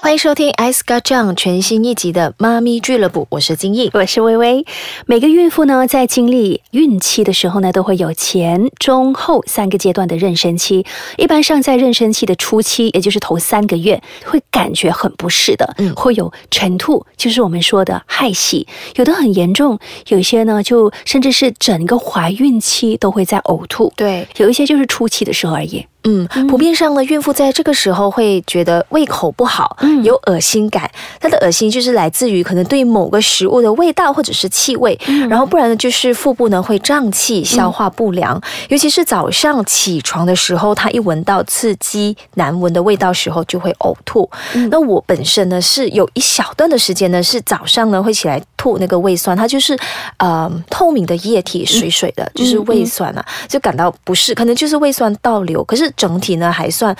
欢迎收听《S 嘎酱》全新一集的妈咪俱乐部，我是金毅，我是微微。每个孕妇呢，在经历孕期的时候呢，都会有前、中、后三个阶段的妊娠期。一般上，在妊娠期的初期，也就是头三个月，会感觉很不适的，嗯，会有晨吐，就是我们说的害喜，有的很严重，有些呢，就甚至是整个怀孕期都会在呕吐。对，有一些就是初期的时候而已。嗯，普遍上呢，孕妇在这个时候会觉得胃口不好，有恶心感。她的恶心就是来自于可能对某个食物的味道或者是气味，然后不然呢就是腹部呢会胀气、消化不良。尤其是早上起床的时候，她一闻到刺激难闻的味道时候就会呕吐。那我本身呢是有一小段的时间呢是早上呢会起来吐那个胃酸，它就是呃透明的液体，水水的，就是胃酸啊，就感到不适，可能就是胃酸倒流，可是。整体呢还算，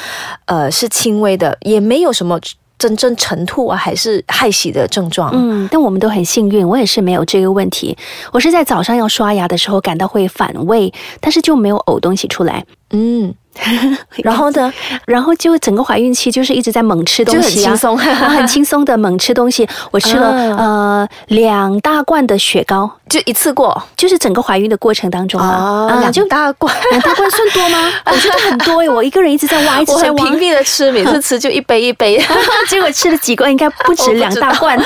呃是轻微的，也没有什么真正尘吐啊，还是害喜的症状。嗯，但我们都很幸运，我也是没有这个问题。我是在早上要刷牙的时候感到会反胃，但是就没有呕东西出来。嗯。然后呢？然后就整个怀孕期就是一直在猛吃东西啊，很轻松，很轻松的猛吃东西。我吃了呃两大罐的雪糕，就一次过，就是整个怀孕的过程当中啊，两大罐，两大罐算多吗？我觉得很多诶，我一个人一直在挖，一直在挖，频密的吃，每次吃就一杯一杯，结果吃了几罐，应该不止两大罐。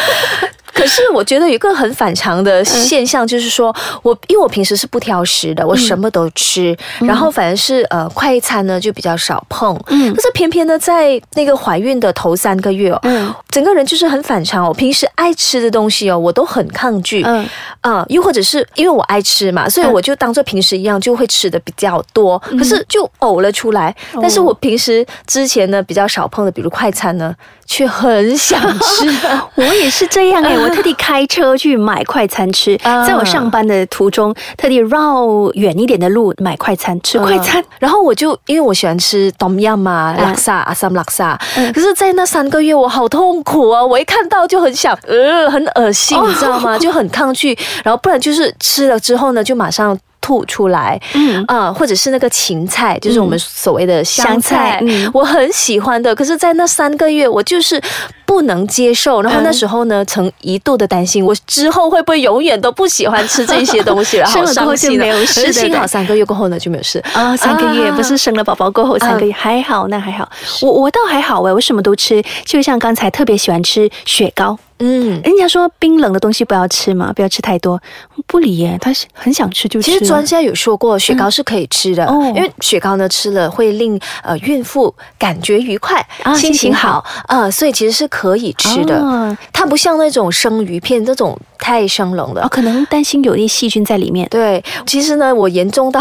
可是我觉得有一个很反常的现象，就是说我因为我平时是不挑食的，我什么都吃，然后反正是呃快餐呢就比较少碰。嗯，可是偏偏呢在那个怀孕的头三个月哦，嗯，整个人就是很反常哦。平时爱吃的东西哦，我都很抗拒。嗯，啊，又或者是因为我爱吃嘛，所以我就当做平时一样就会吃的比较多，可是就呕了出来。但是我平时之前呢比较少碰的，比如快餐呢。却很想吃，我也是这样哎，我特地开车去买快餐吃，在我上班的途中，特地绕远一点的路买快餐吃快餐，然后我就因为我喜欢吃 Tom Yum 嘛，拉萨阿萨姆拉萨，可是，在那三个月我好痛苦啊，我一看到就很想，呃，很恶心，你知道吗？就很抗拒，然后不然就是吃了之后呢，就马上。吐出来，嗯啊，或者是那个芹菜，就是我们所谓的香菜，我很喜欢的。可是，在那三个月，我就是不能接受。然后那时候呢，曾一度的担心，我之后会不会永远都不喜欢吃这些东西了？生了后就没有事，幸好三个月过后呢就没有事啊。三个月不是生了宝宝过后三个月还好，那还好。我我倒还好哎，我什么都吃，就像刚才特别喜欢吃雪糕。嗯，人家说冰冷的东西不要吃嘛，不要吃太多。不理耶，他是很想吃就吃。其实专家有说过，雪糕是可以吃的，因为雪糕呢吃了会令呃孕妇感觉愉快，心情好啊，所以其实是可以吃的。它不像那种生鱼片这种太生冷的，可能担心有些细菌在里面。对，其实呢，我严重到，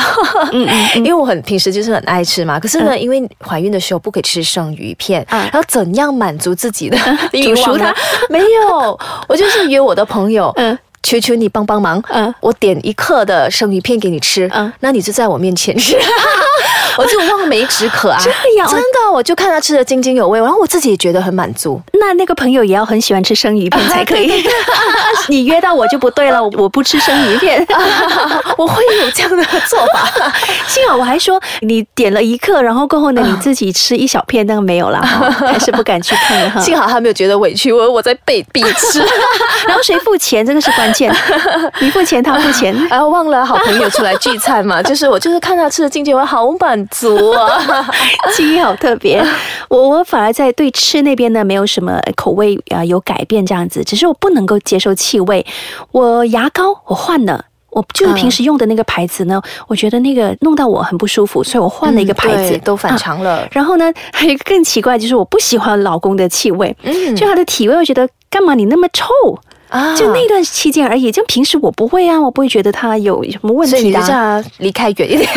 嗯嗯，因为我很平时就是很爱吃嘛，可是呢，因为怀孕的时候不可以吃生鱼片，然后怎样满足自己的煮熟它？没有。我就是约我的朋友，嗯，求求你帮帮忙，嗯，我点一克的生鱼片给你吃，嗯，那你就在我面前吃。我就望梅止渴啊！这样真的，我就看他吃的津津有味，然后我自己也觉得很满足。那那个朋友也要很喜欢吃生鱼片才可以。你约到我就不对了，我不吃生鱼片。我会有这样的做法。幸好我还说你点了一克，然后过后呢你自己吃一小片，那个没有了，还是不敢去看哈。幸好他没有觉得委屈，我我在被逼吃。然后谁付钱？这个是关键。你付钱，他付钱。然后忘了好朋友出来聚餐嘛，就是我就是看他吃的津津有味，好满。足啊，记忆好特别。我我反而在对吃那边呢，没有什么口味啊有改变这样子，只是我不能够接受气味。我牙膏我换了，我就是平时用的那个牌子呢，我觉得那个弄到我很不舒服，所以我换了一个牌子，都反常了。然后呢，还有一个更奇怪，就是我不喜欢老公的气味，就他的体味，我觉得干嘛你那么臭？啊，就那段期间而已，就平时我不会啊，我不会觉得他有什么问题的。所以离开远一点。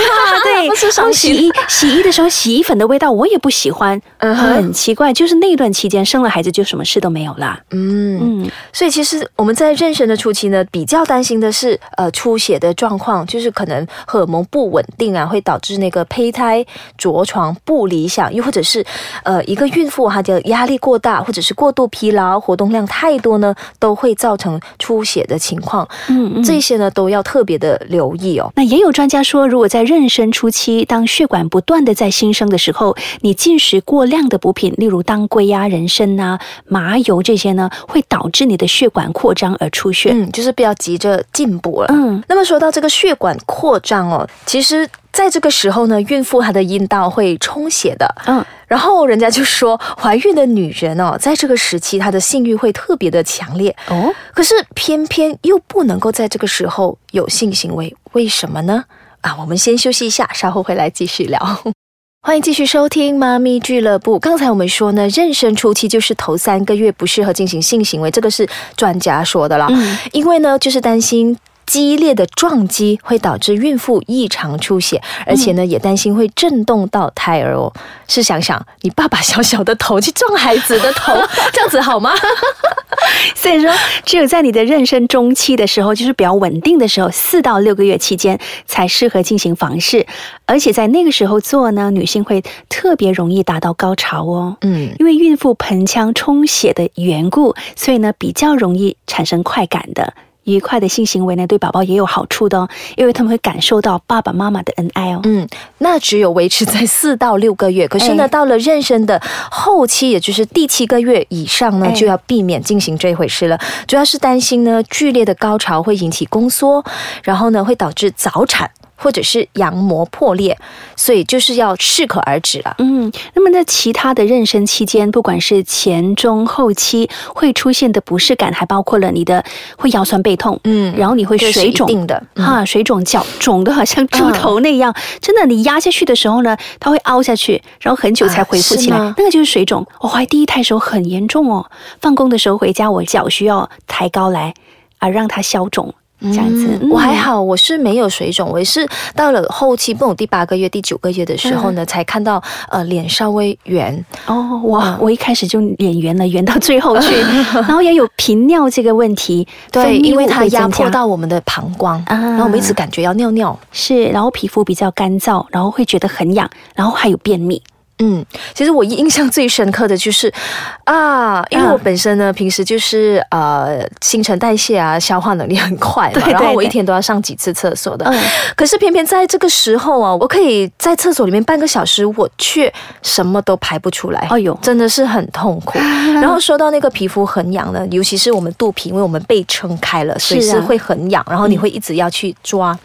对，然后洗衣洗衣的时候，洗衣粉的味道我也不喜欢，嗯很奇怪。就是那段期间生了孩子，就什么事都没有啦。嗯嗯，所以其实我们在妊娠的初期呢，比较担心的是呃出血的状况，就是可能荷尔蒙不稳定啊，会导致那个胚胎着床不理想，又或者是呃一个孕妇哈的压力过大，或者是过度疲劳，活动量太多呢，都会。造成出血的情况，嗯这些呢都要特别的留意哦。那也有专家说，如果在妊娠初期，当血管不断的在新生的时候，你进食过量的补品，例如当归啊、人参啊、麻油这些呢，会导致你的血管扩张而出血。嗯，就是不要急着进补了。嗯那么说到这个血管扩张哦，其实在这个时候呢，孕妇她的阴道会充血的。嗯，然后人家就说，怀孕的女人哦，在这个时期她的性欲会特别的强烈，哦，可是偏偏又不能够在这个时候有性行为，为什么呢？啊，我们先休息一下，稍后回来继续聊。欢迎继续收听妈咪俱乐部。刚才我们说呢，妊娠初期就是头三个月不适合进行性行为，这个是专家说的啦。嗯因为呢，就是担心。激烈的撞击会导致孕妇异常出血，而且呢，也担心会震动到胎儿哦。试想想，你爸爸小小的头去撞孩子的头，这样子好吗？所以说，只有在你的妊娠中期的时候，就是比较稳定的时候，四到六个月期间才适合进行房事，而且在那个时候做呢，女性会特别容易达到高潮哦。嗯，因为孕妇盆腔充血的缘故，所以呢比较容易产生快感的。愉快的性行为呢，对宝宝也有好处的哦，因为他们会感受到爸爸妈妈的恩爱哦。嗯，那只有维持在四到六个月。可是呢，哎到了妊娠的后期，也就是第七个月以上呢，哎就要避免进行这回事了。主要是担心呢，剧烈的高潮会引起宫缩，然后呢，会导致早产。或者是羊膜破裂，所以就是要适可而止了。嗯，那么在其他的妊娠期间，不管是前中后期会出现的不适感，还包括了你的会腰酸背痛，嗯然后你会水肿定的嗯哈、水肿脚肿的好像猪头那样，真的，你压下去的时候呢，它会凹下去，然后很久才恢复起来，啊那个就是水肿。我怀第一胎的时候很严重哦，放工的时候回家，我脚需要抬高来啊，让它消肿。这样子，嗯我还好，我是没有水肿，我也是到了后期，不懂第八个月、第九个月的时候呢，才看到呃脸稍微圆，哦，哇、嗯。我一开始就脸圆了，圆到最后去，然后也有频尿这个问题，分对，因为它压迫到我们的膀胱，啊。然后我们一直感觉要尿尿。是，然后皮肤比较干燥，然后会觉得很痒，然后还有便秘。嗯，其实我印象最深刻的就是啊，因为嗯我本身呢，平时就是呃新陈代谢啊，消化能力很快嘛，对对然后我一天都要上几次厕所的。嗯可是偏偏在这个时候啊，我可以在厕所里面半个小时，我却什么都排不出来。哎呦真的是很痛苦。然后说到那个皮肤很痒呢，尤其是我们肚皮，因为我们被撑开了，所以是会很痒，然后你会一直要去抓。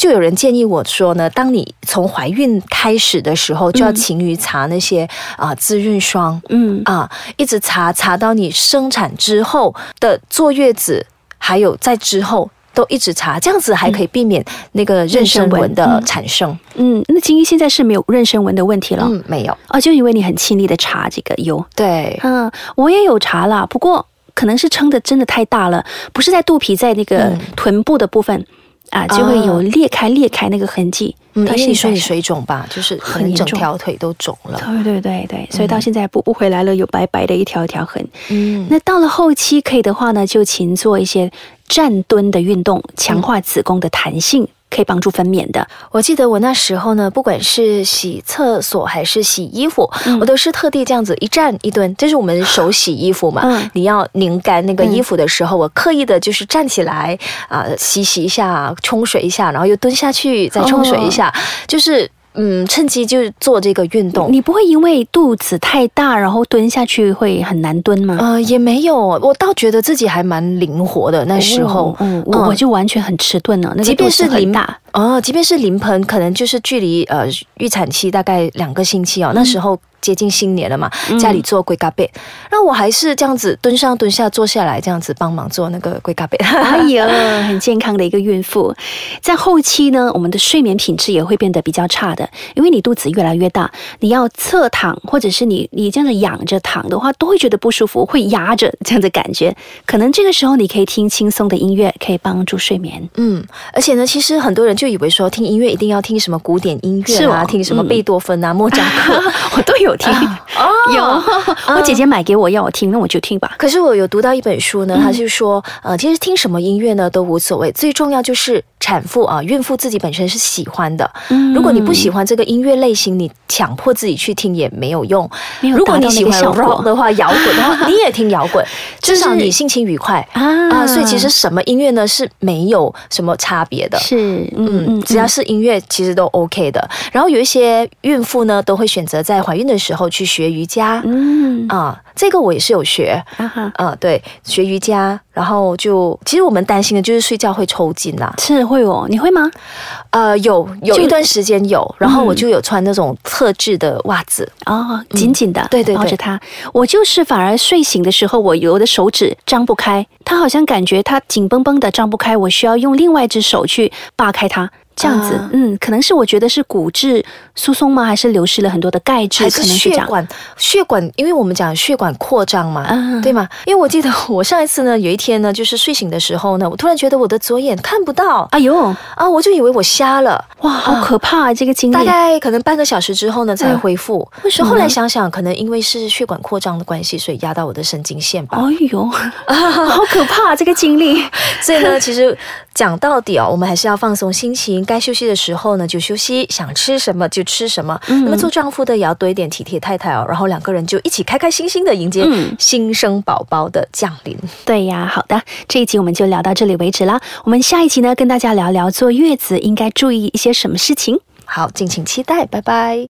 就有人建议我说呢，当你从怀孕开始的时候，就要勤于擦那些啊、滋润霜，嗯，啊，一直擦擦到你生产之后的坐月子，还有在之后。都一直擦，这样子还可以避免那个妊娠纹的产生。嗯，那金一现在是没有妊娠纹的问题了。嗯，没有。啊，就因为你很勤力的擦这个油。对，嗯，我也有查啦，不过可能是撑的真的太大了，不是在肚皮，在那个嗯臀部的部分啊，就会有裂开裂开那个痕迹。嗯，到因为你说你水肿吧，就是很整条腿都肿了。对对对对，所以到现在补不回来了，有白白的一条一条痕。嗯，那到了后期可以的话呢，就勤做一些站蹲的运动，强化子宫的弹性，可以帮助分娩的。我记得我那时候呢，不管是洗厕所还是洗衣服，我都是特地这样子一站一蹲，这是我们手洗衣服嘛。嗯你要拧干那个衣服的时候，我刻意的就是站起来啊、洗洗一下，冲水一下，然后又蹲下去，再冲水一下，就是嗯，趁机就是做这个运动。你不会因为肚子太大，然后蹲下去会很难蹲吗？呃，也没有，我倒觉得自己还蛮灵活的。那时候，嗯，我我就完全很迟钝了，那个即便是临很大，哦，即便是临盆，可能就是距离呃预产期大概两个星期哦，那时候接近新年了嘛，家里做龟嘎贝，那我还是这样子蹲上蹲下坐下来，这样子帮忙做那个龟嘎贝。哎呦，很健康的一个孕妇。在后期呢，我们的睡眠品质也会变得比较差的，因为你肚子越来越大，你要侧躺或者是你你这样子仰着躺的话，都会觉得不舒服，会压着这样的感觉。可能这个时候你可以听轻松的音乐，可以帮助睡眠。嗯，而且呢，其实很多人就以为说听音乐一定要听什么古典音乐啊，听什么嗯贝多芬啊、莫扎特。我都有听，有我姐姐买给我要我听，那我就听吧。可是我有读到一本书呢，它是说，呃，其实听什么音乐呢都无所谓，最重要就是产妇啊、孕妇自己本身是喜欢的。嗯如果你不喜欢这个音乐类型，你强迫自己去听也没有用。没有如果你喜欢的话，摇滚的话，你也听摇滚，至 少你心情愉快啊啊。所以其实什么音乐呢是没有什么差别的。是，嗯嗯，只要是音乐，其实都 OK 的。然后有一些孕妇呢，都会选择在怀孕的时候去学瑜伽。嗯啊，这个我也是有学。啊哈，啊，对，学瑜伽，然后就其实我们担心的就是睡觉会抽筋啦。是会哦，你会吗？呃，有有一段时间有，然后我嗯就有穿那种特制的袜子。哦，紧紧的，对对对抱着它。我就是反而睡醒的时候，我有的手指张不开，它好像感觉它紧绷绷的张不开，我需要用另外一只手去扒开它。这样子，啊嗯，可能是我觉得是骨质疏松吗？还是流失了很多的钙质？还是可能是。血管，血管，因为我们讲血管扩张嘛，嗯对吗？因为我记得我上一次呢，有一天呢，就是睡醒的时候呢，我突然觉得我的左眼看不到哎呦，啊，我就以为我瞎了。哇，好可怕啊！这个经历。大概可能半个小时之后呢才嗯恢复。为什么后来想想，可能因为是血管扩张的关系，所以压到我的神经线吧。哎呦，好可怕、啊！这个经历。所以呢，其实讲到底哦，我们还是要放松心情，该休息的时候呢就休息，想吃什么就吃什么。嗯那么做丈夫的也要多一点体贴太太哦，然后两个人就一起开开心心的迎接嗯新生宝宝的降临。对呀，好的，这一集我们就聊到这里为止啦。我们下一集呢，跟大家聊聊坐月子应该注意一些什么事情。好，敬请期待，拜拜。